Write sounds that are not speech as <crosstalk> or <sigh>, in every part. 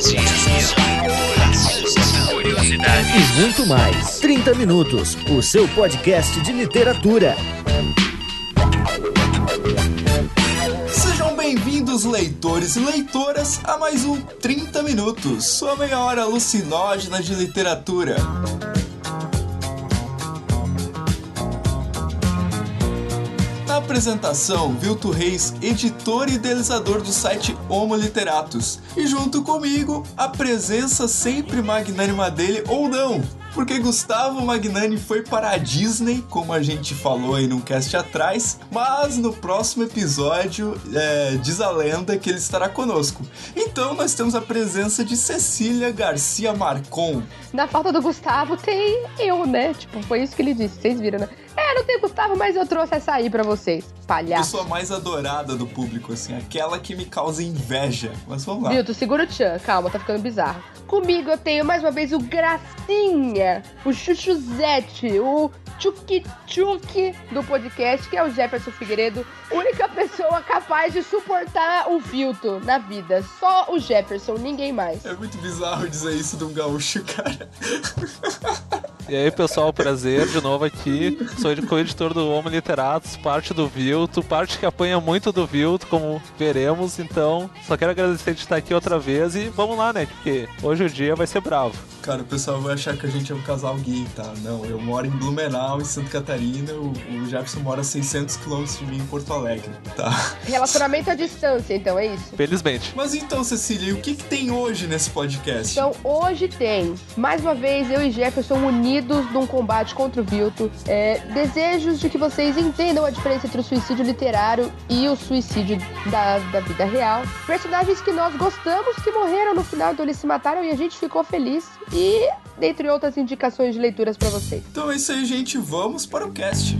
E muito mais. 30 Minutos, o seu podcast de literatura. Sejam bem-vindos, leitores e leitoras, a mais um 30 Minutos, sua meia hora alucinógena de literatura. Na apresentação, Vilto Reis, editor e idealizador do site Homo Literatus. E junto comigo, a presença sempre magnânima dele, ou não, porque Gustavo Magnani foi para a Disney, como a gente falou aí num cast atrás, mas no próximo episódio é, diz a lenda que ele estará conosco. Então nós temos a presença de Cecília Garcia Marcon. Na falta do Gustavo tem eu, né? Tipo, foi isso que ele disse, vocês viram, né? É, não tem Gustavo, mas eu trouxe essa aí pra vocês, palhaço. Pessoa mais adorada do público, assim, aquela que me causa inveja. Mas vamos lá. Tu segura o tchan, calma, tá ficando bizarro. Comigo eu tenho mais uma vez o Gracinha, o Chuchuzete, o tchuki-tchuki do podcast, que é o Jefferson Figueiredo, única pessoa capaz de suportar o filtro na vida. Só o Jefferson, ninguém mais. É muito bizarro dizer isso de um gaúcho, cara. E aí, pessoal, prazer de novo aqui. Sou co-editor do Homo Literatos, parte do Vilto, parte que apanha muito do Vilto, como veremos. Então, só quero agradecer de estar aqui outra vez e vamos lá, né? Porque hoje o dia vai ser bravo. Cara, o pessoal vai achar que a gente é um casal gay, tá? Não, eu moro em Blumenau, em Santa Catarina, o, o Jefferson mora a 600 quilômetros de mim em Porto Alegre, tá? Relacionamento à distância, então, é isso? Felizmente. Mas então, Cecília, o que, que tem hoje nesse podcast? Então, hoje tem, mais uma vez, eu e Jefferson unidos num combate contra o Vilto. É, desejos de que vocês entendam a diferença entre o suicídio literário e o suicídio da, da vida real. Personagens que nós gostamos que morreram no final, então eles se mataram e a gente ficou feliz. E dentre outras indicações de leituras para vocês. Então é isso aí, gente. Vamos para o cast.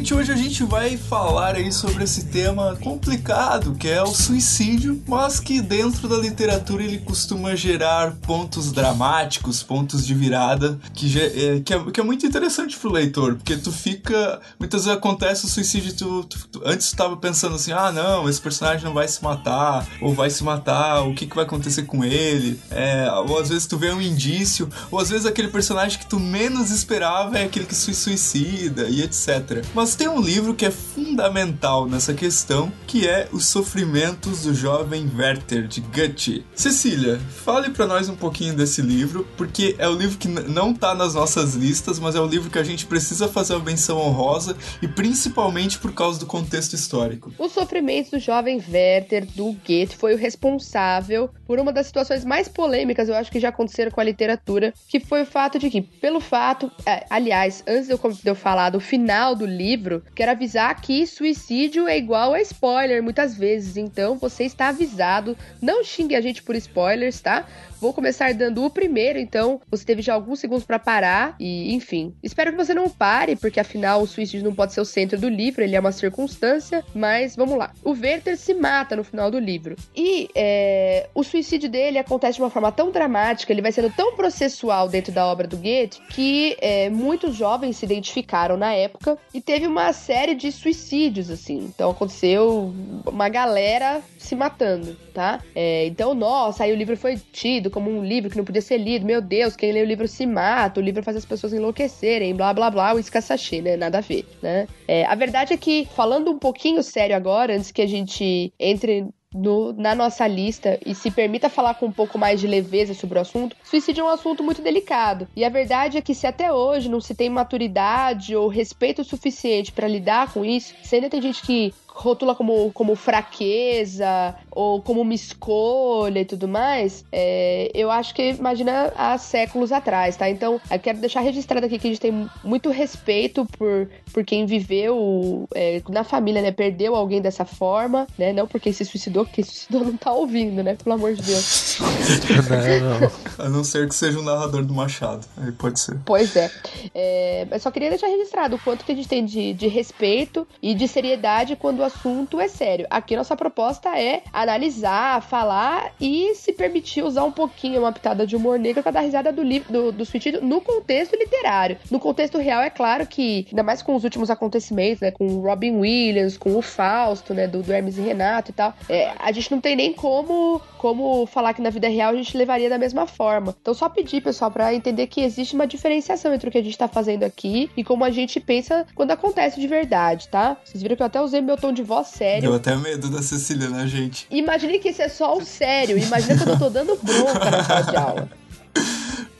Gente. Hoje a gente vai falar aí sobre esse tema complicado, que é o suicídio, mas que dentro da literatura ele costuma gerar pontos dramáticos, pontos de virada, que, é, que, é, que é muito interessante pro leitor, porque tu fica. Muitas vezes acontece o suicídio, tu, tu- tu- antes tu tava pensando assim, ah não, esse personagem não vai se matar, ou vai se matar, o que, que vai acontecer com ele? É, ou às vezes tu vê um indício, ou às vezes aquele personagem que tu menos esperava é aquele que se suicida e etc. Mas tem um livro que é fundamental nessa questão, que é Os Sofrimentos do Jovem Werther, de Goethe. Cecília, fale pra nós um pouquinho desse livro, porque é o livro que não tá nas nossas listas, mas é o livro que a gente precisa fazer uma menção honrosa, e principalmente por causa do contexto histórico. O sofrimento do jovem Werther, do Goethe, foi o responsável por uma das situações mais polêmicas, eu acho que já aconteceram com a literatura, que foi o fato de que, pelo fato, é, aliás, antes de eu, de eu falar do final do livro, quero avisar que suicídio é igual a spoiler muitas vezes, então você está avisado, não xingue a gente por spoilers, tá? Vou começar dando o primeiro, então você teve já alguns segundos pra parar e, enfim, espero que você não pare, porque afinal o suicídio não pode ser o centro do livro, ele é uma circunstância, mas vamos lá. O Werther se mata no final do livro e é, o suicídio dele acontece de uma forma tão dramática, ele vai sendo tão processual dentro da obra do Goethe que é, muitos jovens se identificaram na época e teve uma série de suicídios assim. Então aconteceu uma galera se matando, tá? É, então, nossa, aí o livro foi tido como um livro que não podia ser lido. Meu Deus, quem lê o livro se mata, o livro faz as pessoas enlouquecerem, blá blá blá, o escassachê, né? Nada a ver, né? É, a verdade é que, falando um pouquinho sério agora, antes que a gente entre no- na nossa lista e se permita falar com um pouco mais de leveza sobre o assunto, suicídio é um assunto muito delicado. E a verdade é que se até hoje não se tem maturidade ou respeito suficiente para lidar com isso, se ainda tem gente que rotula como, como fraqueza ou como uma escolha e tudo mais, é, eu acho que imagina há séculos atrás, tá? Então, eu quero deixar registrado aqui que a gente tem muito respeito por, por quem viveu é, na família, né? Perdeu alguém dessa forma, né? Não porque se suicidou, porque se suicidou não tá ouvindo, né? Pelo amor de Deus. não, <laughs> não. A não ser que seja o narrador do Machado. Aí pode ser. Pois é. é. Mas só queria deixar registrado o quanto que a gente tem de, de respeito e de seriedade quando quando o assunto é sério. Aqui nossa proposta é analisar, falar e se permitir usar um pouquinho uma pitada de humor negro pra dar risada do livro do, do sentido no contexto literário. No contexto real, é claro que, ainda mais com os últimos acontecimentos, né? Com o Robin Williams, com o Fausto, né? Do, do Hermes e Renato e tal. É, a gente não tem nem como, como falar que na vida real a gente levaria da mesma forma. Então, só pedir, pessoal, pra entender que existe uma diferenciação entre o que a gente tá fazendo aqui e como a gente pensa quando acontece de verdade, tá? Vocês viram que eu até usei meu tom de voz sério. Deu até medo da Cecília, né, gente? Imagine que isso é só o sério. Imagina quando eu tô dando bronca na sala de aula. <laughs>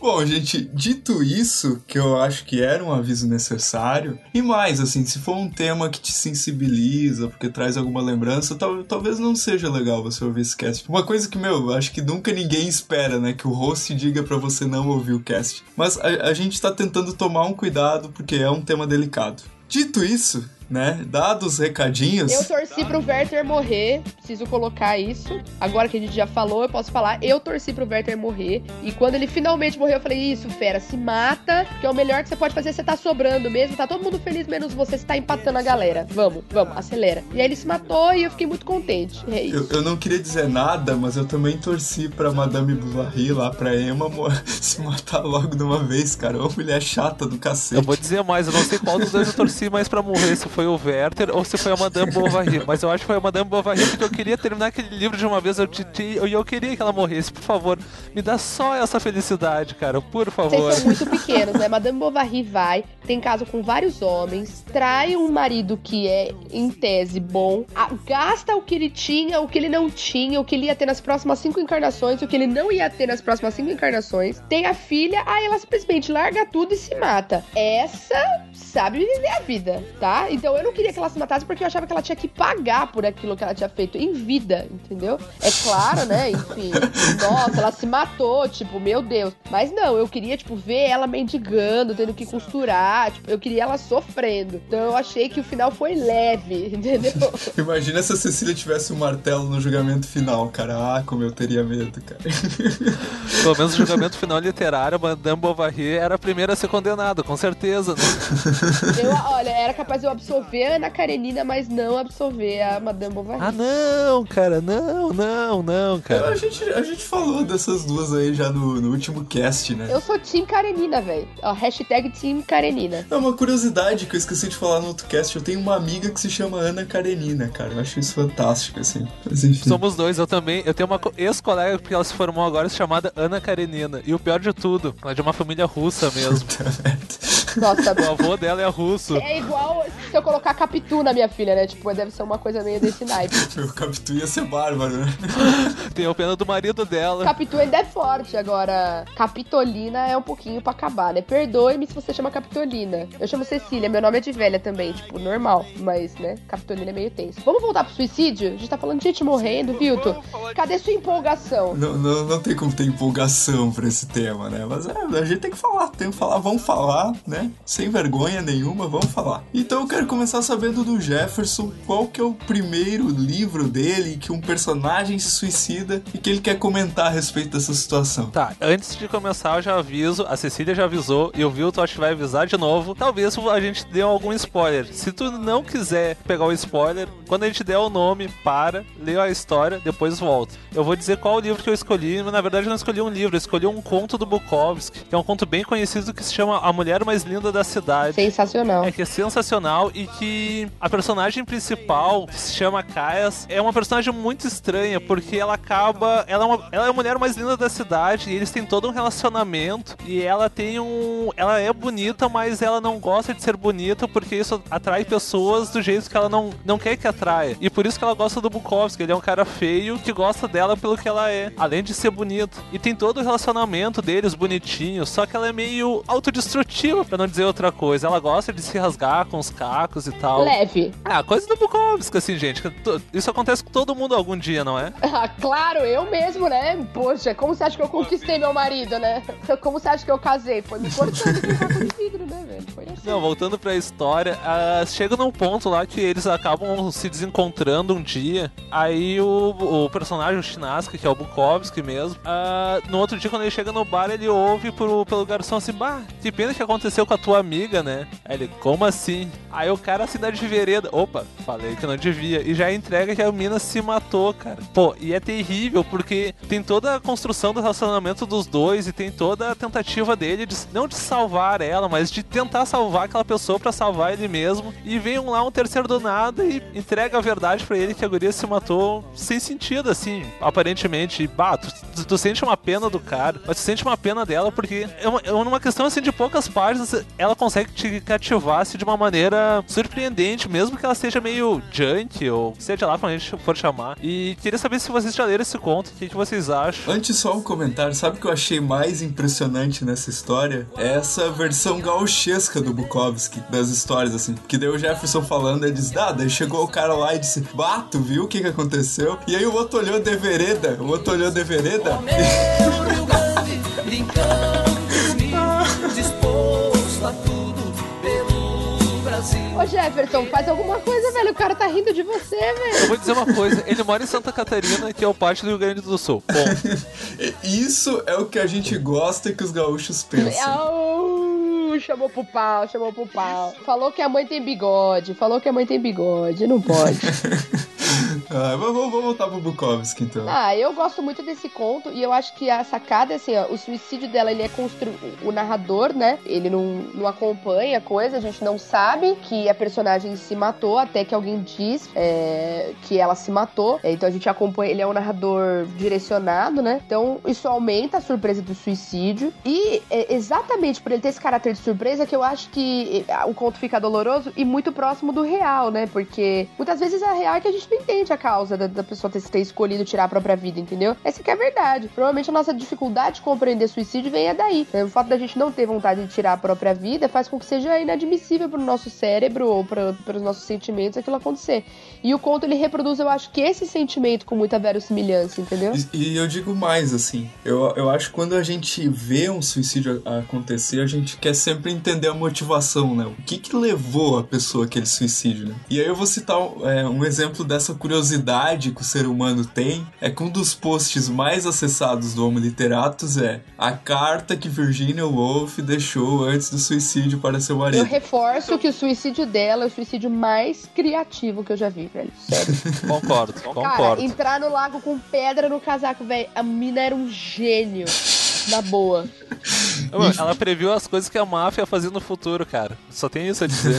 Bom, gente, dito isso, que eu acho que era um aviso necessário, e mais, assim, se for um tema que te sensibiliza, porque traz alguma lembrança, tal, talvez não seja legal você ouvir esse cast. Uma coisa que, meu, acho que nunca ninguém espera, né, que o host diga pra você não ouvir o cast. Mas a, a gente tá tentando tomar um cuidado, porque é um tema delicado. Dito isso, né, dados os recadinhos... Eu torci pro Werther morrer, preciso colocar isso. Agora que a gente já falou, eu posso falar. Eu torci pro Werther morrer. E quando ele finalmente morreu, eu falei: Isso, fera, se mata, que é o melhor que você pode fazer. Você tá sobrando mesmo, tá todo mundo feliz, menos você, você tá empatando a galera. Vamos, vamos, acelera. E aí ele se matou e eu fiquei muito contente. É isso. Eu, eu não queria dizer nada, mas eu também torci pra Madame Bovary lá, pra Emma <laughs> se matar logo de uma vez, cara. Uma mulher chata do cacete. Eu vou dizer mais, eu não sei qual dos dois eu torci mais pra morrer, se foi o Werther ou se foi a Madame Bovary. Mas eu acho que foi a Madame Bovary porque eu queria terminar aquele livro de uma vez eu e eu, queria que ela morresse. Por favor, me dá só essa felicidade, cara, por favor. Vocês são muito pequenos, né? Madame Bovary vai, tem caso com vários homens, trai um marido que é, em tese, bom, gasta o que ele tinha, o que ele não tinha, o que ele ia ter nas próximas cinco encarnações, o que ele não ia ter nas próximas cinco encarnações, tem a filha, aí ela simplesmente larga tudo e se mata. Essa sabe viver a vida, tá? Então eu não queria que ela se matasse porque eu achava que ela tinha que pagar por aquilo que ela tinha feito em vida, entendeu? É claro, né? Enfim, nossa, ela se matou, tipo, meu Deus. Mas não, eu queria, tipo, ver ela mendigando, tendo que costurar, tipo, eu queria ela sofrendo. Então eu achei que o final foi leve, <laughs> entendeu? Imagina se a Cecília tivesse um martelo no julgamento final, cara. Ah, como eu teria medo, cara. Pelo menos o julgamento final literário, Madame Bovary era a primeira a ser condenada, com certeza, né? Eu, olha, era capaz de eu absolver a Ana Karenina, mas não absolver a Madame Bovary. Ah, não, cara, não, não, não, cara. A gente, a gente falou dessas duas aí já no, no último cast, né? Eu sou Team Karenina, velho. Ó, hashtag Team Karenina. É uma curiosidade que eu esqueci de falar no outro cast. Eu tenho uma amiga que se chama Ana Karenina, cara. Eu acho isso fantástico, assim. Mas enfim. Somos dois, eu também. Eu tenho uma co- ex-colega que ela se formou agora chamada Ana Karenina. E o pior de tudo, ela é de uma família russa mesmo. Nossa, O avô dela é russo. é igual se eu colocar Capitu na minha filha, né? Tipo, deve ser uma coisa meio desse naipe. <laughs> Meu Capitu ia ser bárbaro, né? <laughs> Tem a pena do marido dela. Capitu ainda é forte, agora Capitolina é um pouquinho pra acabar, né? Perdoe-me se você chama Capitolina. Eu chamo Cecília, meu nome é de velha também, tipo, normal. Mas, né, Capitolina é meio tenso. Vamos voltar pro suicídio? A gente tá falando de gente morrendo, Vilto. Cadê sua empolgação? Não, não, não tem como ter empolgação pra esse tema, né? Mas é, a gente tem que falar, tem que falar, vamos falar, né? Sem vergonha nenhuma, vamos falar. Então eu quero começar sabendo do Jefferson qual que é o primeiro livro dele que um personagem se suicida e que ele quer comentar a respeito dessa situação. Tá, antes de começar eu já aviso, a Cecília já avisou e o Vilton acho que vai avisar de novo. Talvez a gente dê algum spoiler. Se tu não quiser pegar o spoiler, quando a gente der o nome, para, lê a história, depois volta. Eu vou dizer qual o livro que eu escolhi, mas na verdade eu não escolhi um livro, eu escolhi um conto do Bukowski, que é um conto bem conhecido que se chama A Mulher Mais Linda da Cidade. Sensacional. É que é sensacional e que a personagem principal, que se chama Kaias, é uma personagem muito estranha, porque ela acaba. Ela é, uma, ela é a mulher mais linda da cidade e eles têm todo um relacionamento. E ela tem um. Ela é bonita, mas ela não gosta de ser bonita porque isso atrai pessoas do jeito que ela não, não quer que atraia. E por isso que ela gosta do Bukowski. Ele é um cara feio que gosta dela pelo que ela é, além de ser bonito. E tem todo o relacionamento deles bonitinho, só que ela é meio autodestrutiva, pra não dizer outra coisa. Ela gosta de se rasgar com os e tal. Leve. Ah, coisa do Bukowski, assim, gente. Isso acontece com todo mundo algum dia, não é? <laughs> Ah, claro, eu mesmo, né? Poxa, como você acha que eu conquistei meu marido, né? <laughs> Como você acha que eu casei? Foi me cortando de vidro, né, velho? Foi assim. Não, voltando pra história, ah, chega num ponto lá que eles acabam se desencontrando um dia. Aí o, o personagem, o Chinaski, que é o Bukowski mesmo, ah, no outro dia, quando ele chega no bar, ele ouve pro, pelo garçom assim: Bah, que pena que aconteceu com a tua amiga, né? Aí ele, como assim? Aí o cara assim dá de vereda. Opa, falei que não devia. E já entrega que a mina se matou, cara. Pô, e é terrível porque tem toda a construção do relacionamento dos dois e tem toda a tentativa dele de não de salvar ela, mas de tentar salvar aquela pessoa pra salvar ele mesmo. E vem um lá, um terceiro do nada e entrega a verdade pra ele que a guria se matou sem sentido, assim, aparentemente. Bah, tu, tu- tu sente uma pena do cara, mas tu sente uma pena dela porque é uma, é uma questão assim de poucas páginas, ela consegue te cativar assim, de uma maneira surpreendente, mesmo que ela seja meio junk ou seja lá como a gente for chamar. E queria saber se vocês já leram esse conto, o que, que vocês acham? Antes só um comentário, sabe o que eu achei mais impressionante nessa história? É essa versão gauchesca do Bukowski, das histórias, assim. Que daí o Jefferson falando, ele diz, ah, daí chegou o cara lá e disse, bato, viu o que que aconteceu? E aí o outro olhou de vereda, o outro olhou de vereda. Meu Rio Grande, brincando, Ô Jefferson, faz alguma coisa, velho. O cara tá rindo de você, Eu velho. vou dizer uma coisa, ele mora em Santa Catarina, que é o parte do Rio Grande do Sul. Bom, <laughs> Isso é o que a gente gosta que os gaúchos pensam. Chamou pro pau, chamou pro pau. Falou que a mãe tem bigode, falou que a mãe tem bigode, não pode. <laughs> Ah, vamos, voltar pro Bukowski, então. Ah, eu gosto muito desse conto e eu acho que a sacada é assim, ó, o suicídio dela, ele é constru... o narrador, né? Ele não, não acompanha a coisa, a gente não sabe que a personagem se matou até que alguém diz é, que ela se matou. É, Então a gente acompanha, ele é um narrador direcionado, né? Então isso aumenta a surpresa do suicídio e é, exatamente por ele ter esse caráter de surpresa que eu acho que é, o conto fica doloroso e muito próximo do real, né? Porque muitas vezes a real é que a gente não entende a causa da, da pessoa ter, ter escolhido tirar a própria vida, entendeu? Essa que é a verdade. Provavelmente a nossa dificuldade de compreender suicídio vem é daí. né? O fato da gente não ter vontade de tirar a própria vida faz com que seja inadmissível pro nosso cérebro ou para os nossos sentimentos aquilo acontecer. E o conto ele reproduz, eu acho que esse sentimento com muita verossimilhança, entendeu? E, e eu digo mais, assim, eu, eu acho que quando a gente vê um suicídio acontecer, a gente quer sempre entender a motivação, né? O que que levou a pessoa àquele suicídio, né? E aí eu vou citar é, um exemplo dessa curiosidade que o ser humano tem, é que um dos posts mais acessados do Homo Literatus é a carta que Virginia Woolf deixou antes do suicídio para seu Eu marido. reforço que o suicídio dela é o suicídio mais criativo que eu já vi, velho. Sério. <laughs> concordo, Cara, concordo. entrar no lago com pedra no casaco, velho. A mina era um gênio. Na boa. <laughs> Ela previu as coisas que a máfia fazia no futuro, cara. Só tem isso a dizer.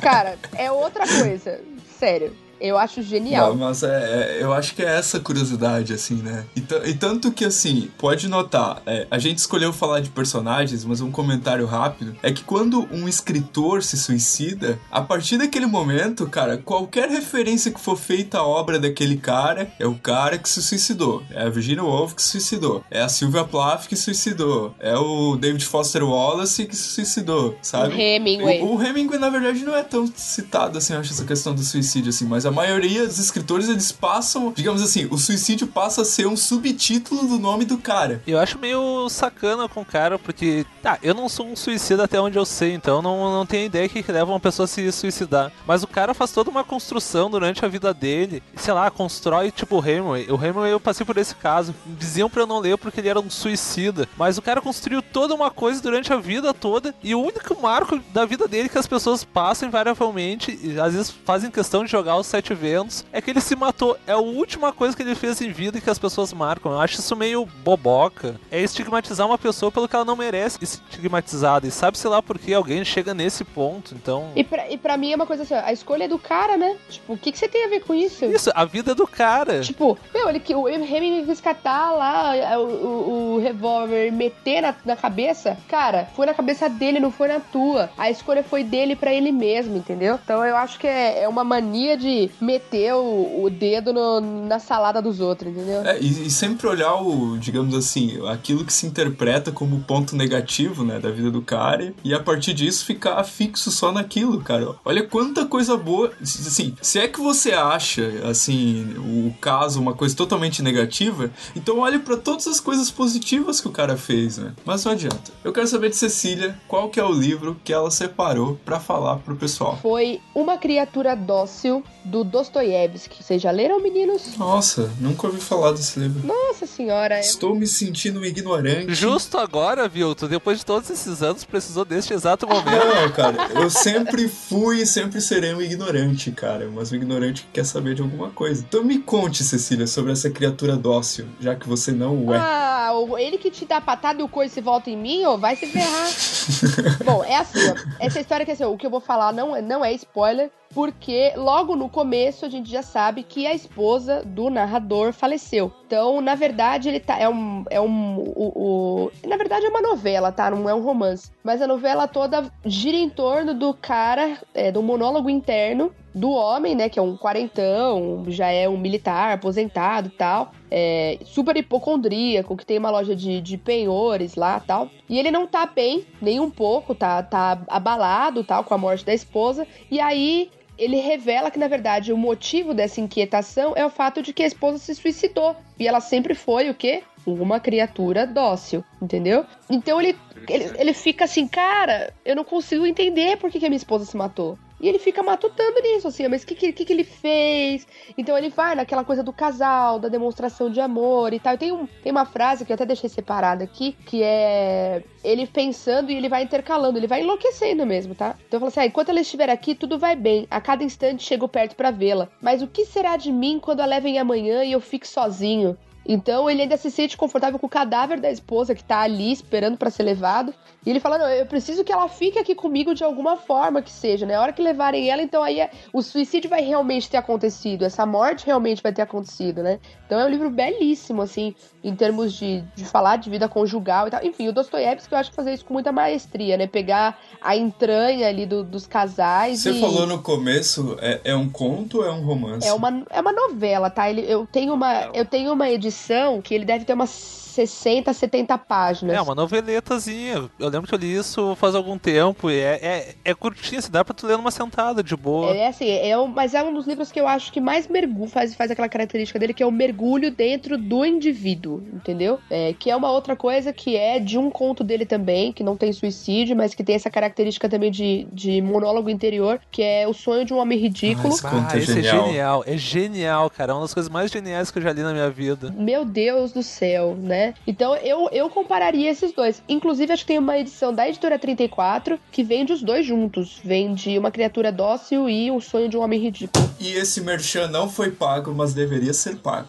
Cara, é outra coisa. Sério. Eu acho genial. Não, mas é, é- eu acho que é essa curiosidade, assim, né? E, e tanto que, assim, pode notar, é, a gente escolheu falar de personagens, mas um comentário rápido é que quando um escritor se suicida, a partir daquele momento, cara, qualquer referência que for feita à obra daquele cara é o cara que se suicidou. É a Virginia Woolf que se suicidou. É a Sylvia Plath que se suicidou. É o David Foster Wallace que se suicidou, sabe? O Hemingway. O, o Hemingway, na verdade, não é tão citado assim, eu acho, essa questão do suicídio, assim, mas a maioria dos escritores, eles passam, digamos assim, o suicídio passa a ser um subtítulo do nome do cara. Eu acho meio sacana com o cara, porque, tá, eu não sou um suicida até onde eu sei, então não, não tenho ideia que leva uma pessoa a se suicidar. Mas o cara faz toda uma construção durante a vida dele, sei lá, constrói tipo o Hemingway. O Hemingway eu passei por esse caso. Diziam pra eu não ler porque ele era um suicida. Mas o cara construiu toda uma coisa durante a vida toda, e o único marco da vida dele que as pessoas passam invariavelmente, e às vezes fazem questão de jogar os sete ventos, é que ele se matou. É a última coisa que ele fez em vida que as pessoas marcam. Eu acho isso meio boboca. É estigmatizar uma pessoa pelo que ela não merece ser estigmatizada. E sabe-se lá por que alguém chega nesse ponto. Então. E pra, e pra mim é uma coisa assim, a escolha é do cara, né? Tipo, o que, que você tem a ver com isso? Isso, a vida do cara. Tipo, meu, ele que o Hemingway quis catar lá é, o, o, o revólver e meter na, na cabeça. Cara, foi na cabeça dele, não foi na tua. A escolha foi dele pra ele mesmo, entendeu? Então eu acho que é, é uma mania de meter o, o dedo no- na salada dos outros, entendeu? É, e, e sempre olhar o, digamos assim, aquilo que se interpreta como ponto negativo, né, da vida do cara, e a partir disso ficar fixo só naquilo, cara. Olha quanta coisa boa, assim, se é que você acha, assim, o caso uma coisa totalmente negativa, então olhe pra todas as coisas positivas que o cara fez, né? Mas não adianta. Eu quero saber de Cecília, qual que é o livro que ela separou pra falar pro pessoal. Foi Uma Criatura Dócil, do do Dostoiévski. Vocês já leram, meninos? Nossa, nunca ouvi falar desse livro. Nossa senhora. é- Estou me sentindo um ignorante. Justo agora, Vilto, depois de todos esses anos, precisou deste exato momento. Não, cara, eu sempre fui e sempre serei um ignorante, cara. Mas um ignorante que quer saber de alguma coisa. Então me conte, Cecília, sobre essa criatura dócil, já que você não o é. Ah, ele que te dá patada e o coice volta em mim, ó, vai se ferrar. <laughs> Bom, é assim, ó. Essa história que assim, ó, o que eu vou falar não é, não é spoiler, porque logo no começo a gente já sabe que a esposa do narrador faleceu. Então, na verdade, ele tá. É um. É um o, o- na verdade, é uma novela, tá? Não é um romance. Mas a novela toda gira em torno do cara, é, do monólogo interno do homem, né? Que é um quarentão, já é um militar, aposentado e tal. É, super hipocondríaco, que tem uma loja de, de penhores lá tal. E ele não tá bem, nem um pouco, tá, tá abalado tal, com a morte da esposa. E aí ele revela que, na verdade, o motivo dessa inquietação é o fato de que a esposa se suicidou. E ela sempre foi o quê? Uma criatura dócil, entendeu? Então ele, ele, ele fica assim, cara, eu não consigo entender por que, que a minha esposa se matou. E ele fica matutando nisso, assim, mas o que, que, que, ele fez? Então ele vai naquela coisa do casal, da demonstração de amor e tal. Tem, um, tem uma frase que eu até deixei separada aqui, que é ele pensando e ele vai intercalando, ele vai enlouquecendo mesmo, tá? Então eu falo assim: ah, enquanto ela estiver aqui, tudo vai bem. A cada instante chego perto pra vê-la. Mas o que será de mim quando a levem amanhã e eu fique sozinho? Então ele ainda se sente confortável com o cadáver da esposa que tá ali esperando pra ser levado. E ele fala: Não, eu preciso que ela fique aqui comigo de alguma forma que seja, né? A hora que levarem ela, então aí é- o suicídio vai realmente ter acontecido, essa morte realmente vai ter acontecido, né? Então é um livro belíssimo, assim, em termos de, de falar de vida conjugal e tal. Enfim, o Dostoiévski eu acho que fazer isso com muita maestria, né? Pegar a entranha ali do- dos casais Você e... falou no começo, é, é um conto ou é um romance? É uma, é uma novela, tá? Ele, eu, tenho uma, eu tenho uma edição que ele deve ter umas 60, 70 páginas. É, uma noveletazinha. Eu lembro que eu li isso faz algum tempo. E é, é, é curtinha, se dá pra tu ler numa sentada, de boa. É assim, é um, mas é um dos livros que eu acho que mais mergulho, faz, faz aquela característica dele, que é o mergulho dentro do indivíduo, entendeu? É, que é uma outra coisa que é de um conto dele também, que não tem suicídio, mas que tem essa característica também de, de monólogo interior, que é o sonho de um homem ridículo. Ah, esse conto é esse genial. é genial. É genial, cara. É uma das coisas mais geniais que eu já li na minha vida. Meu Deus do céu, né? Então eu, eu compararia esses dois. Inclusive, acho que tem uma edição da editora 34 que vende os dois juntos. Vende uma criatura dócil e o sonho de um homem ridículo. E esse merchan não foi pago, mas deveria ser pago.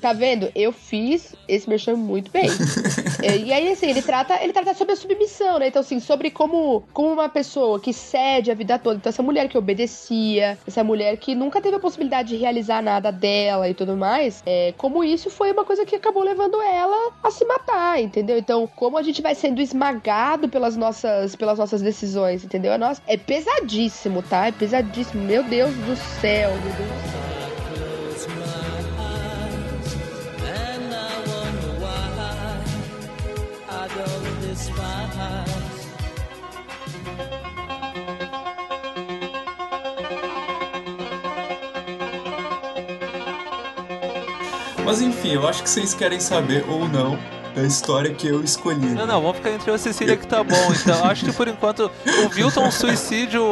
Tá vendo? Eu fiz esse merchan muito bem. <laughs> É, e aí, assim, ele trata, ele trata sobre a submissão, né? Então, assim, sobre como, como uma pessoa que cede a vida toda. Então, essa mulher que obedecia, essa mulher que nunca teve a possibilidade de realizar nada dela e tudo mais, é, como isso foi uma coisa que acabou levando ela a se matar, entendeu? Então, como a gente vai sendo esmagado pelas nossas, pelas nossas decisões, entendeu? É, nossa, é pesadíssimo, tá? É pesadíssimo. Meu Deus do céu, meu Deus do céu. Mas enfim, eu acho que vocês querem saber ou não da história que eu escolhi. Não, não, vamos ficar entre eu e a Cecília que tá bom. Então, acho que por enquanto o Vilton é um suicídio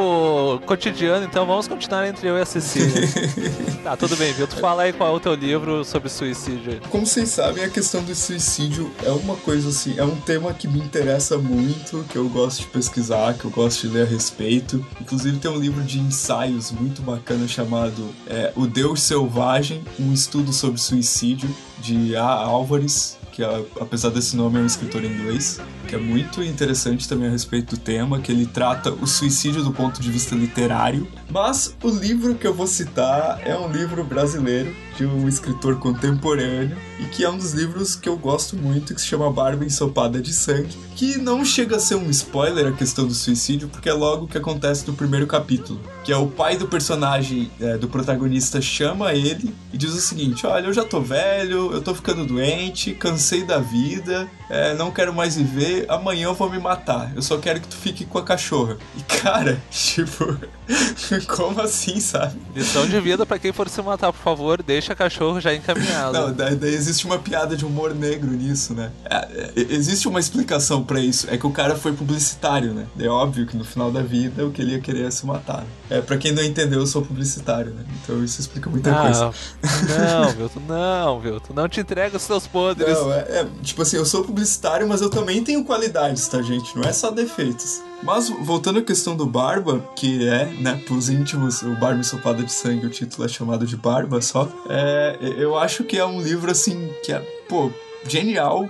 cotidiano, então vamos continuar entre eu e a Cecília. <laughs> Tá, tudo bem, Vilton. Fala aí qual é o teu livro sobre suicídio. Como vocês sabem, a questão do suicídio é uma coisa assim, é um tema que me interessa muito, que eu gosto de pesquisar, que eu gosto de ler a respeito. Inclusive tem um livro de ensaios muito bacana chamado é, O Deus Selvagem, um estudo sobre suicídio, de A. Álvares, que apesar desse nome é um escritor inglês, que é muito interessante também a respeito do tema, que ele trata o suicídio do ponto de vista literário. Mas o livro que eu vou citar é um livro brasileiro de um escritor contemporâneo e que é um dos livros que eu gosto muito, que se chama Barba Ensopada de Sangue, que não chega a ser um spoiler a questão do suicídio, porque é logo o que acontece no primeiro capítulo, que é o pai do personagem, é, do protagonista, chama ele e diz o seguinte, olha, eu já tô velho, eu tô ficando doente, cansei da vida, é, não quero mais viver, amanhã eu vou me matar, eu só quero que tu fique com a cachorra. E cara, <laughs> tipo, <laughs> Como assim, sabe? Lição de vida pra quem for se matar, por favor, deixa cachorro já encaminhado. Não, daí, daí existe uma piada de humor negro nisso, né? É, é, existe uma explicação pra isso. É que o cara foi publicitário, né? É óbvio que no final da vida o que ele ia querer é se matar. É, pra quem não entendeu, eu sou publicitário, né? Então isso explica muita coisa. Ah, não, <laughs> Vilto, não, Vilto. Não te entrega os seus podres. Não, é, é, tipo assim, eu sou publicitário, mas eu também tenho qualidades, tá, gente? Não é só defeitos. Mas voltando à questão do Barba, que é, né, pros íntimos, o Barba Ensopada de Sangue, o título é chamado de Barba só. É, eu acho que é um livro, assim, que é, pô, genial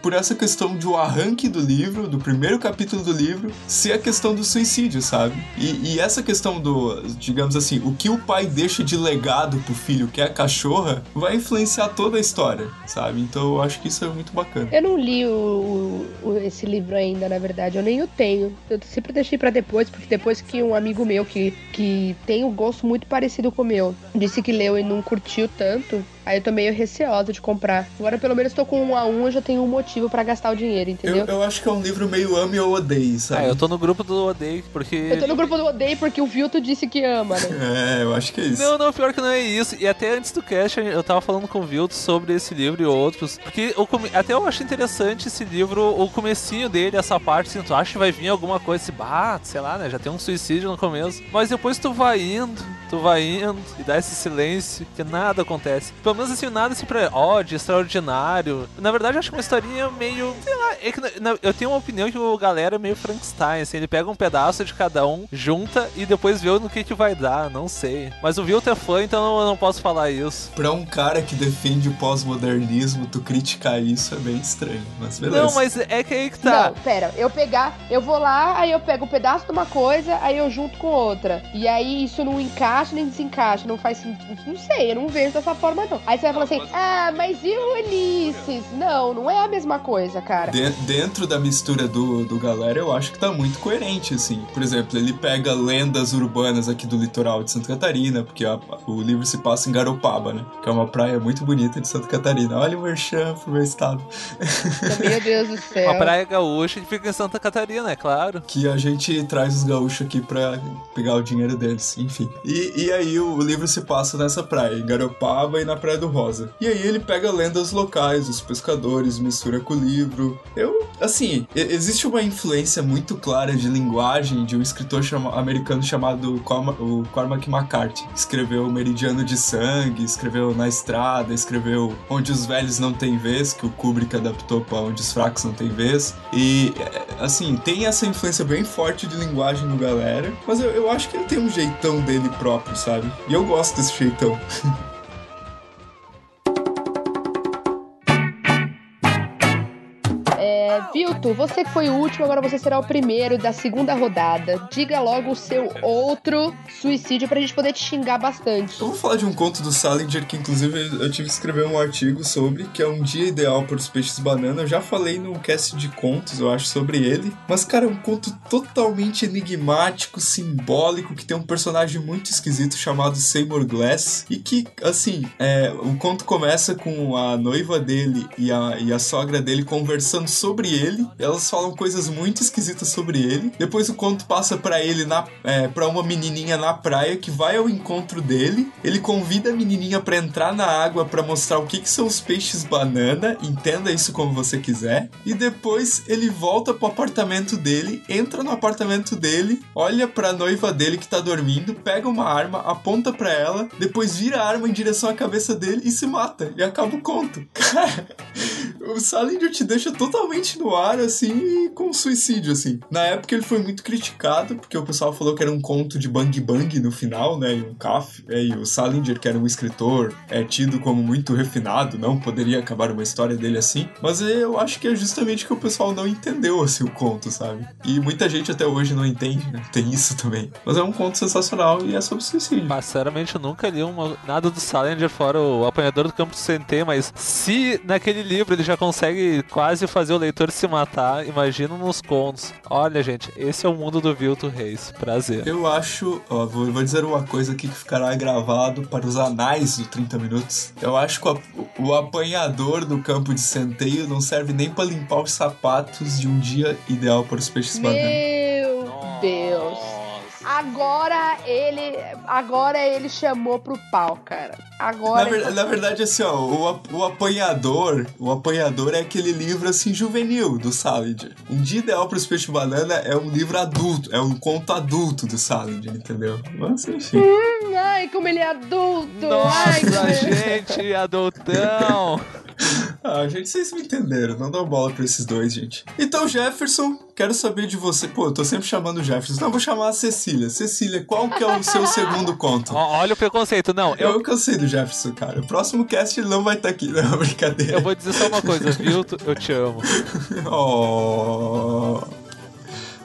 por essa questão de o arranque do livro, do primeiro capítulo do livro, ser a questão do suicídio, sabe? E, e essa questão do, digamos assim, o que o pai deixa de legado pro filho, que é a cachorra, vai influenciar toda a história, sabe? Então eu acho que isso é muito bacana. Eu não li o, o- esse livro ainda, na verdade. Eu nem o tenho. Eu sempre deixei pra depois, porque depois que um amigo meu que, que tem um gosto muito parecido com o meu disse que leu e não curtiu tanto, aí eu tô meio receosa de comprar. Agora pelo menos tô com um a um, eu já tenho um motivo pra gastar o dinheiro, Eu, entendeu? eu acho que é um livro meio ame ou odeie, sabe? Ah, eu tô no grupo do Odeio, porque. Eu tô no grupo do Odeio porque o Vilto disse que ama, né? <laughs> É, eu acho que é isso. Não, não, pior que não é isso. E até antes do cast eu tava falando com o Vilto sobre esse livro e outros. Porque o come- até eu acho interessante esse livro, o comecinho dele, essa parte, assim, tu acha que vai vir alguma coisa assim, bah, sei lá, né? Já tem um suicídio no começo. Mas depois tu vai indo, tu vai indo e dá esse silêncio que nada acontece. Pelo menos assim, nada assim pra ó, de extraordinário. Na verdade, eu acho que uma historinha meio. Sei lá, é que na- na- eu tenho uma opinião que o galera é meio Frankenstein, assim, ele pega um pedaço de cada um, junta e depois vê no que que vai dar, não sei. Mas o Vilto é fã, então eu não posso falar isso. Pra um cara que defende o pós-modernismo, tu criticar isso é bem estranho, mas beleza. Não, mas é que aí que tá. Não, pera, eu pegar, eu vou lá, aí eu pego um pedaço de uma coisa, aí eu junto com outra. E aí isso não encaixa nem desencaixa, não faz sentido. Não sei, eu não vejo dessa forma, não. Aí você vai falar assim, ah, mas e o Ulisses? Não, não é a mesma coisa, cara. De- dentro da mistura do, do galera, eu acho que tá muito coerente, assim. Por exemplo, ele pega lendas urbanas aqui do litoral de Santa Catarina, porque a- o livro se passa em Garopaba, né? Que é uma praia muito bonita de Santa Catarina. Olha o merchan pro meu estado. Meu <laughs> Deus do céu. Uma praia gaúcha que fica em Santa Catarina, é claro. Que a gente traz os gaúchos aqui pra pegar o dinheiro deles, enfim. E, e aí o livro se passa nessa praia, em Garopaba e na Praia do Rosa. E aí ele pega lendas locais, os pescadores, mistura com o livro. Eu, assim, existe uma influência muito clara de linguagem de um escritor chama- americano chamado Corma- o Cormac McCarthy. Escreveu Meridiano de Sangue, escreveu Na Estrada, escreveu Onde os Velhos Não Têm Vez, que o Kubrick adaptou pra Onde os Fracos Não Têm Vez. E, é, assim, tem essa influência bem forte de linguagem no galera, mas eu, eu acho que ele tem um jeitão dele próprio, sabe? E eu gosto desse jeitão. <laughs> Vilto, você que foi o último, agora você será o primeiro da segunda rodada. Diga logo o seu outro suicídio pra gente poder te xingar bastante. Eu vou falar de um conto do Salinger que, inclusive, eu tive que escrever um artigo sobre, que é um dia ideal para os peixes banana. Eu já falei no cast de contos, eu acho, sobre ele. Mas, cara, é um conto totalmente enigmático, simbólico, que tem um personagem muito esquisito chamado Seymour Glass. E que, assim, é, o conto começa com a noiva dele e a, e a sogra dele conversando sobre ele. Elas falam coisas muito esquisitas sobre ele. Depois o conto passa pra ele na é, para uma menininha na praia que vai ao encontro dele. Ele convida a menininha pra entrar na água pra mostrar o que, que são os peixes banana. Entenda isso como você quiser. E depois ele volta pro apartamento dele, entra no apartamento dele, olha pra noiva dele que tá dormindo, pega uma arma, aponta pra ela, depois vira a arma em direção à cabeça dele e se mata. E acaba o conto. <laughs> Cara, o Salinger te deixa totalmente no ar, assim, com suicídio, assim. Na época ele foi muito criticado, porque o pessoal falou que era um conto de bang bang no final, né, e um caf. E o Salinger, que era um escritor, é tido como muito refinado, não poderia acabar uma história dele assim. Mas eu acho que é justamente que o pessoal não entendeu, assim, o conto, sabe? E muita gente até hoje não entende, né? Tem isso também. Mas é um conto sensacional e é sobre suicídio. Mas, Sinceramente, eu nunca li uma- nada do Salinger fora o Apanhador do Campo de Centê, mas se naquele livro ele já consegue quase fazer o leitor se matar, imagina nos contos. Olha, gente, esse é o mundo do Vilto Reis. Prazer. Eu acho, ó, vou, vou dizer uma coisa aqui que ficará gravado para os anais do 30 minutos. Eu acho que o, o apanhador do campo de centeio não serve nem para limpar os sapatos de um dia ideal para os peixes banana. Meu Deus. Agora ele. Agora ele chamou pro pau, cara. Na, Agora. ver- na verdade, assim, ó, o, o apanhador, o apanhador é aquele livro assim juvenil do Salad. Um dia ideal para os peixes banana é um livro adulto, é um conto adulto do Salad, entendeu? Mas enfim. Ai, como ele é adulto! Ai, Nossa, ele- gente, adultão. <laughs> Ah, gente, vocês me entenderam. Não dá bola pra esses dois, gente. Então, Jefferson, quero saber de você. Pô, eu tô sempre chamando o Jefferson. Não, vou chamar a Cecília. Cecília, qual que é o seu segundo conto? Olha o preconceito. Não, eu, Eu cansei do Jefferson, cara. O próximo cast ele não vai estar aqui. <laughs> Não, brincadeira. eu vou dizer só uma coisa, viu? Eu te amo. <laughs> Oh.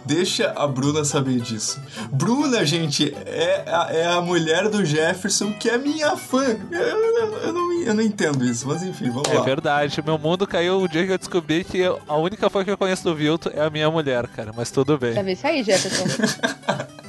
Deixa a Bruna saber disso. Bruna, gente, é a, é a mulher do Jefferson que é minha fã. Eu, eu- eu não, eu não entendo isso, mas enfim, vamos É lá. verdade, meu mundo caiu o dia que eu descobri que eu- a única fã que eu conheço do Vilto é a minha mulher, cara. Mas tudo bem. Já vê isso aí, Jefferson. <laughs>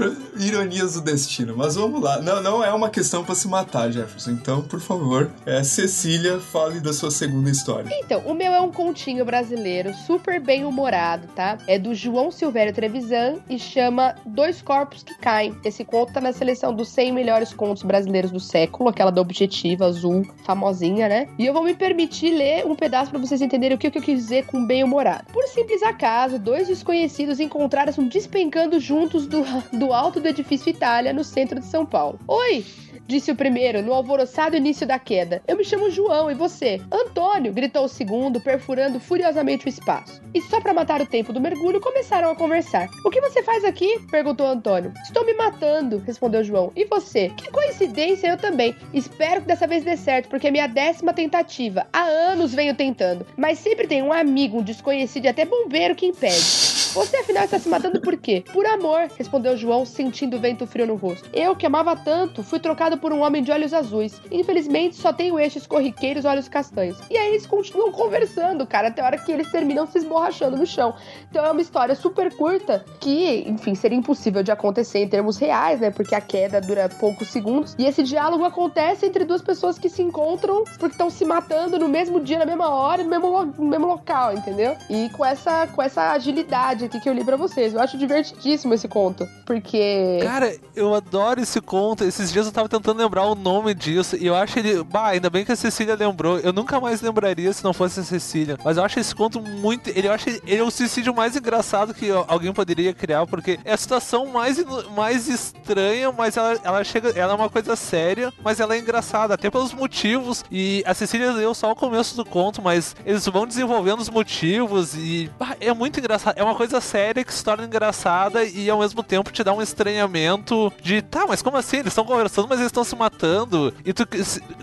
<laughs> Ironias do destino, mas vamos lá. Não, não é uma questão pra se matar, Jefferson. Então, por favor, é, Cecília, fale da sua segunda história. Então, o meu é um continho brasileiro, super bem humorado, tá? É do João Silvério Trevisan e chama Dois Corpos que Caem. Esse conto tá na seleção dos 100 melhores contos brasileiros do século, aquela da Objetiva Azul, famosinha, né? E eu vou me permitir ler um pedaço pra vocês entenderem o que, que eu quis dizer com bem humorado. Por simples acaso, dois desconhecidos encontraram-se despencando juntos do, do alto do edifício Itália, no centro de São Paulo. Oi! Disse o primeiro, no alvoroçado início da queda. Eu me chamo João, e você? Antônio, gritou o segundo, perfurando furiosamente o espaço. E só para matar o tempo do mergulho, começaram a conversar. O que você faz aqui? perguntou Antônio. Estou me matando, respondeu João. E você? Que coincidência, eu também. Espero que dessa vez dê certo, porque é minha décima tentativa. Há anos venho tentando. Mas sempre tem um amigo, um desconhecido e até bombeiro que impede. Você afinal está se matando por quê? Por amor, respondeu João, sentindo o vento frio no rosto. Eu, que amava tanto, fui trocado por um homem de olhos azuis. Infelizmente, só tenho estes corriqueiros olhos castanhos. E aí eles continuam conversando, cara, até a hora que eles terminam se esborrachando no chão. Então é uma história super curta que, enfim, seria impossível de acontecer em termos reais, né? Porque a queda dura poucos segundos. E esse diálogo acontece entre duas pessoas que se encontram porque estão se matando no mesmo dia, na mesma hora, no mesmo, no mesmo local, entendeu? E com essa, com essa agilidade aqui que eu li pra vocês. Eu acho divertidíssimo esse conto. Porque. Cara, eu adoro esse conto. Esses dias eu tava tentando lembrar o nome disso. E eu acho ele. Bah, ainda bem que a Cecília lembrou. Eu nunca mais lembraria se não fosse a Cecília. Mas eu acho esse conto muito. Ele, eu acho ele, é o suicídio mais engraçado que alguém poderia criar. Porque é a situação mais, mais estranha, mas ela, ela chega. Ela é uma coisa séria, mas ela é engraçada. Até pelos motivos. E a Cecília leu só o começo do conto, mas eles vão desenvolvendo os motivos. E bah, é muito engraçado. É uma coisa séria que se torna engraçada e ao mesmo tempo te dá um estranhamento de tá, mas como assim? Eles estão conversando, mas eles estão se matando. E tu,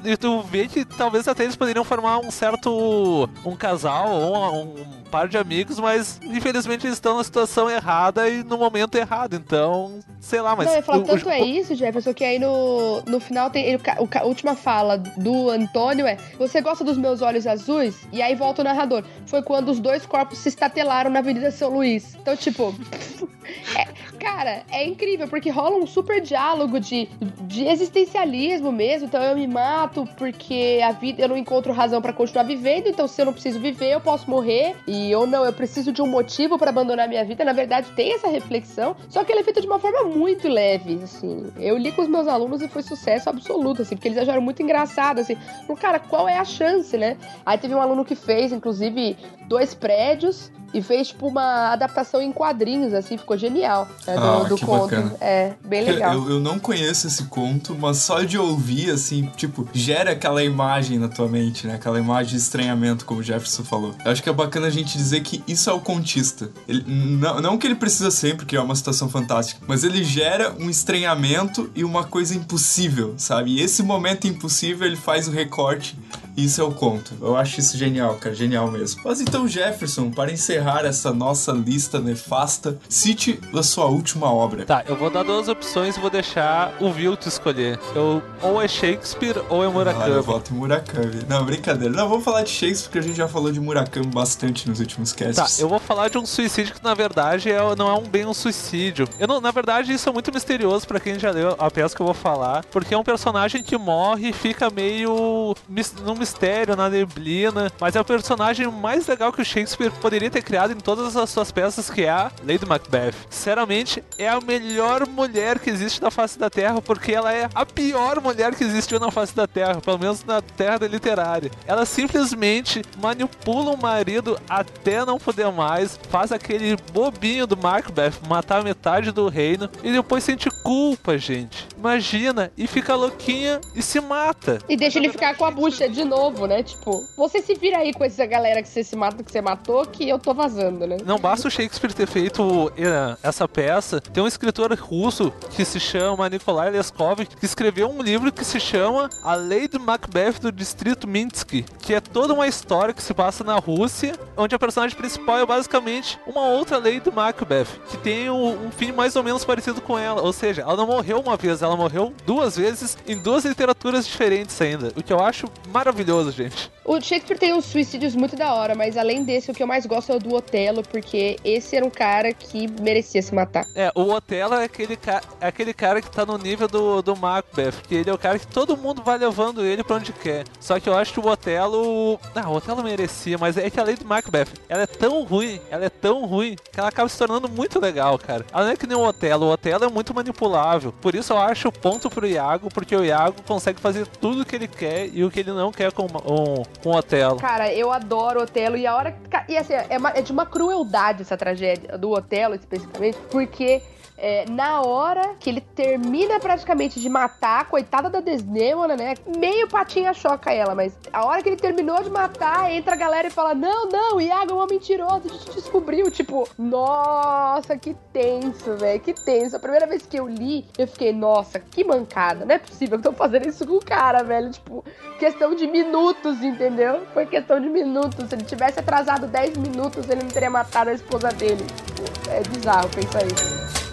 e tu vê que talvez até eles poderiam formar um certo. um casal ou um, um par de amigos, mas infelizmente eles estão na situação errada e no momento errado. Então, sei lá, mas. não, eu falar, o- o- tanto é isso, Jefferson, que aí no, no final tem o o ca- a última fala do Antônio é: Você gosta dos meus olhos azuis? E aí volta o narrador. Foi quando os dois corpos se estatelaram na Avenida São Luís. Então, tipo. <laughs> é- cara, é incrível, porque rola um super diálogo de, de existencialismo mesmo. Então eu me mato porque a vida eu não encontro razão pra continuar vivendo. Então, se eu não preciso viver, eu posso morrer. E ou não, eu preciso de um motivo pra abandonar minha vida. Na verdade, tem essa reflexão. Só que ela é feita de uma forma muito leve, assim. Eu li com os meus alunos e foi sucesso absoluto, assim, porque eles acharam muito engraçado, assim. Cara, qual é a chance, né? Aí teve um aluno que fez, inclusive, dois prédios e fez, tipo, uma adaptação em quadrinhos, assim, ficou genial. né, do, Ah, do que conto. bacana. É, bem legal. Eu, eu não conheço esse conto, mas só de ouvir, assim, tipo, gera aquela imagem na tua mente, né? Aquela imagem de estranhamento, como o Jefferson falou. Eu acho que é bacana a gente dizer que isso é o contista. Ele, não, não que ele precisa sempre criar uma situação fantástica, mas ele gera um estranhamento e uma coisa impossível, sabe? E esse momento impossível, ele faz o recorte e isso é o conto. Eu acho isso genial, cara, genial mesmo. Mas então, Jefferson, para encerrar essa nossa lista nefasta, cite a sua última obra. Tá, eu vou dar duas opções e vou deixar o Vilto escolher. Eu, ou é Shakespeare ou é Ah, eu Murakami. voto em Murakami. Não, brincadeira. Não, vamos falar de Shakespeare, porque a gente já falou de Murakami bastante nos últimos Tá, casts. eu vou falar de um suicídio que na verdade é, não é um bem um suicídio. Eu não, na verdade, isso é muito misterioso pra quem já leu a peça que eu vou falar, porque é um personagem que morre e fica meio. mis- num mistério, na neblina, mas é o personagem mais legal que o Shakespeare poderia ter criado em todas as suas peças, que é a Lady Macbeth. Sinceramente, é a melhor mulher que existe na face da Terra, porque ela é a pior mulher que existiu na face da Terra, pelo menos na Terra literária. Ela simplesmente manipula o marido até não poder mais, faz aquele bobinho do Macbeth matar metade do reino e depois sente culpa, gente. Imagina, e fica louquinha e se mata. E deixa ele ficar com a bucha de novo, né? Tipo, você se vira aí com essa galera que você se mata, que você matou, que eu tô vazando, né? Não basta o Shakespeare ter feito eh, essa peça, tem um escritor russo que se chama Nikolai Leskov, que escreveu um livro que se chama A Lady Macbeth do Distrito Minsk, que é toda uma história que se passa na Rússia, onde a personagem principal é basicamente uma outra Lady Macbeth, que tem um, um fim mais ou menos parecido com ela, ou seja, ela não morreu uma vez, ela morreu duas vezes em duas literaturas diferentes ainda, o que eu acho maravilhoso, gente. O Shakespeare tem uns suicídios muito da hora, mas além desse, o que eu mais gosto é o do Otelo, porque esse era um cara que merecia se matar. É, o Otelo é aquele, ca é aquele cara que tá no nível do, do Macbeth, que ele é o cara que todo mundo vai levando ele pra onde quer. Só que eu acho que o Otelo. Ah, o Otelo merecia, mas é que a lei do Macbeth, ela é tão ruim, ela é tão ruim, que ela acaba se tornando muito legal, cara. Ela não é que nem o Otelo, o Otelo é muito manipulável. Por isso eu acho ponto pro Iago, porque o Iago consegue fazer tudo o que ele quer e o que ele não quer com, com, com Otelo. Cara, eu adoro Otelo e a hora. E assim, é, uma- é de uma crueldade essa tragédia do Otelo especificamente, porque. É, na hora que ele termina praticamente de matar coitada da Desdemona, né? Meio patinha choca ela, mas a hora que ele terminou de matar, entra a galera e fala: Não, não, Iago é uma mentirosa, a gente descobriu. Tipo, nossa, que tenso, velho, que tenso. A primeira vez que eu li, eu fiquei, nossa, que mancada. Não é possível que eu tô fazendo isso com o cara, velho. Tipo, questão de minutos, entendeu? Foi questão de minutos. Se ele tivesse atrasado 10 minutos, ele não teria matado a esposa dele. Tipo, é bizarro pensar isso.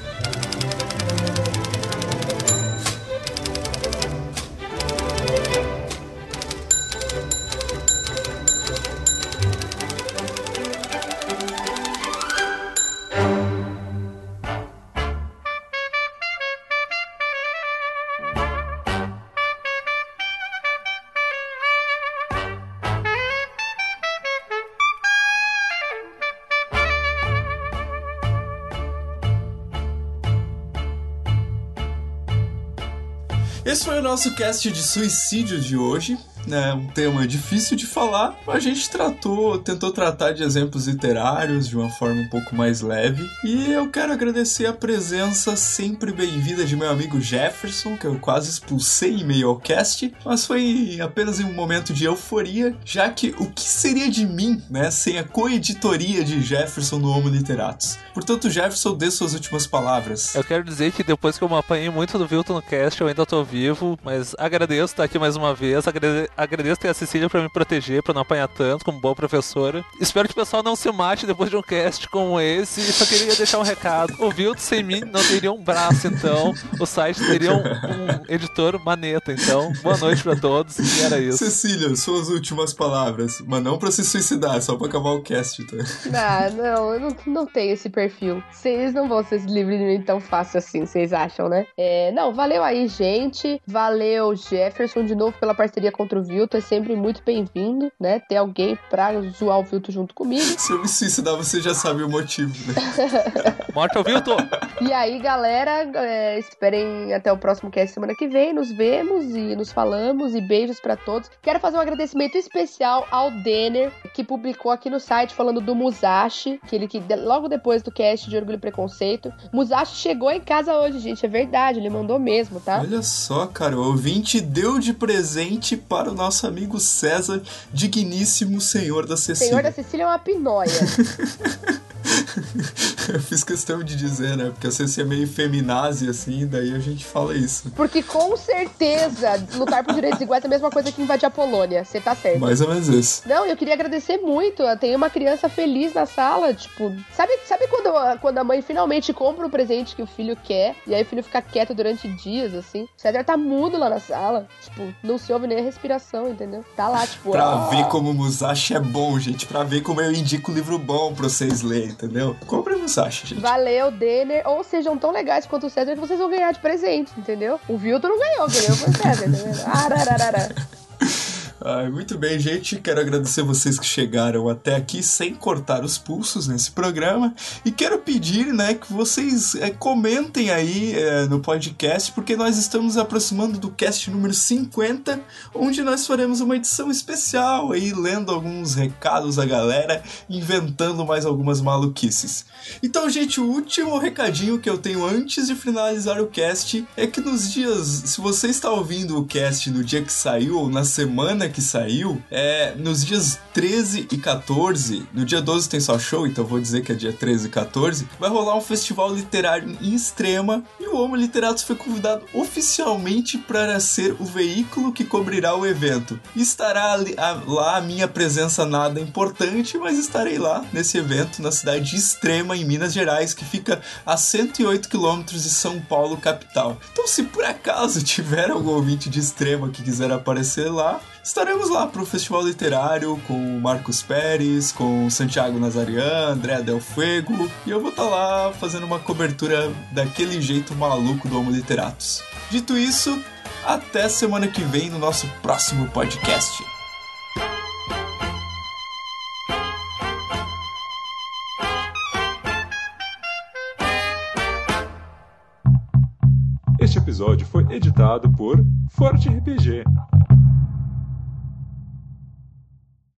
Nosso cast de suicídio de hoje. Né? um tema difícil de falar. A gente tratou, tentou tratar de exemplos literários de uma forma um pouco mais leve. E eu quero agradecer a presença sempre bem-vinda de meu amigo Jefferson, que eu quase expulsei em meio ao cast, mas foi apenas em um momento de euforia, já que o que seria de mim, né, sem a coeditoria de Jefferson no Homo Literatus? Portanto, Jefferson, dê suas últimas palavras. Eu quero dizer que depois que eu me apanhei muito do Vilton no cast, eu ainda tô vivo, mas agradeço estar aqui mais uma vez, agrade- agradeço ter a Cecília pra me proteger, pra não apanhar tanto como boa professora. Espero que o pessoal não se mate depois de um cast como esse, e só queria deixar um recado. O Vilton sem mim não teria um braço, então o site teria um, um editor maneta, então boa noite pra todos, e era isso. Cecília, suas últimas palavras. Mas não pra se suicidar, só pra acabar o cast, tá? Ah, não, eu não, não tenho esse perfil. Vocês não vão ser livres de mim tão fácil assim, vocês acham, né? É, não, valeu aí, gente. Valeu, Jefferson, de novo pela parceria contra o Vilto. É sempre muito bem-vindo, né? Ter alguém pra zoar o Vilto junto comigo. <laughs> Se eu me suicidar, você já sabe o motivo, né? <laughs> Morte ao Vilton! E aí, galera, é, esperem até o próximo cast semana que vem. Nos vemos e nos falamos. E beijos pra todos. Quero fazer um agradecimento especial ao Denner, que publicou aqui no site falando do Musashi, que ele que logo depois do cast de Orgulho e Preconceito. Musashi chegou em casa hoje, gente. É verdade, ele mandou mesmo, tá? Olha só, cara, o ouvinte deu de presente para o nosso amigo César, digníssimo senhor da Cecília. Senhor da Cecília é uma pinóia. <laughs> Eu <laughs> fiz questão de dizer, né? Porque a Cecília é meio feminazi, assim, daí a gente fala isso. Porque com certeza lutar por direitos iguais é a mesma coisa que invadir a Polônia. Você tá certo. Mais ou menos isso. Não, eu queria agradecer muito. Tem uma criança feliz na sala, tipo, sabe, sabe quando, a- quando a mãe finalmente compra o presente que o filho quer e aí o filho fica quieto durante dias, assim? O César tá mudo lá na sala, tipo, não se ouve nem a respiração, entendeu? Tá lá, tipo, Pra ver como o Musashi é bom, gente. Pra ver como eu indico livro bom pra vocês lerem, entendeu? Compre o Musashi, gente. Valeu, Denner. Ou sejam tão legais quanto o César que vocês vão ganhar de presente, entendeu? O Vilto não ganhou, ganhou foi o César, tá vendo? <laughs> Arararara. Muito bem, gente. Quero agradecer vocês que chegaram até aqui sem cortar os pulsos nesse programa. E quero pedir, né, que vocês é, comentem aí é, no podcast, porque nós estamos aproximando do cast número 50, onde nós faremos uma edição especial aí, lendo alguns recados da galera, inventando mais algumas maluquices. Então, gente, o último recadinho que eu tenho antes de finalizar o cast é que nos dias, se você está ouvindo o cast no dia que saiu ou na semana que saiu, é nos dias 13 e 14, no dia 12 tem só show, então vou dizer que é dia 13 e 14, vai rolar um festival literário em Extrema e o Homo Literatos foi convidado oficialmente para ser o veículo que cobrirá o evento. Estará ali, a, lá a minha presença nada importante, mas estarei lá nesse evento na cidade de Extrema, em Minas Gerais, que fica a 108 quilômetros de São Paulo, capital. Então, se por acaso <laughs> tiver algum ouvinte de Extrema que quiser aparecer lá, estaremos lá para o Festival Literário com Marcos Pérez, com Santiago Nazarian, André Del Fuego, e eu vou estar lá fazendo uma cobertura daquele jeito maluco do Homo Literatus. Dito isso, até semana que vem no nosso próximo podcast. Este episódio foi editado por Forte RPG.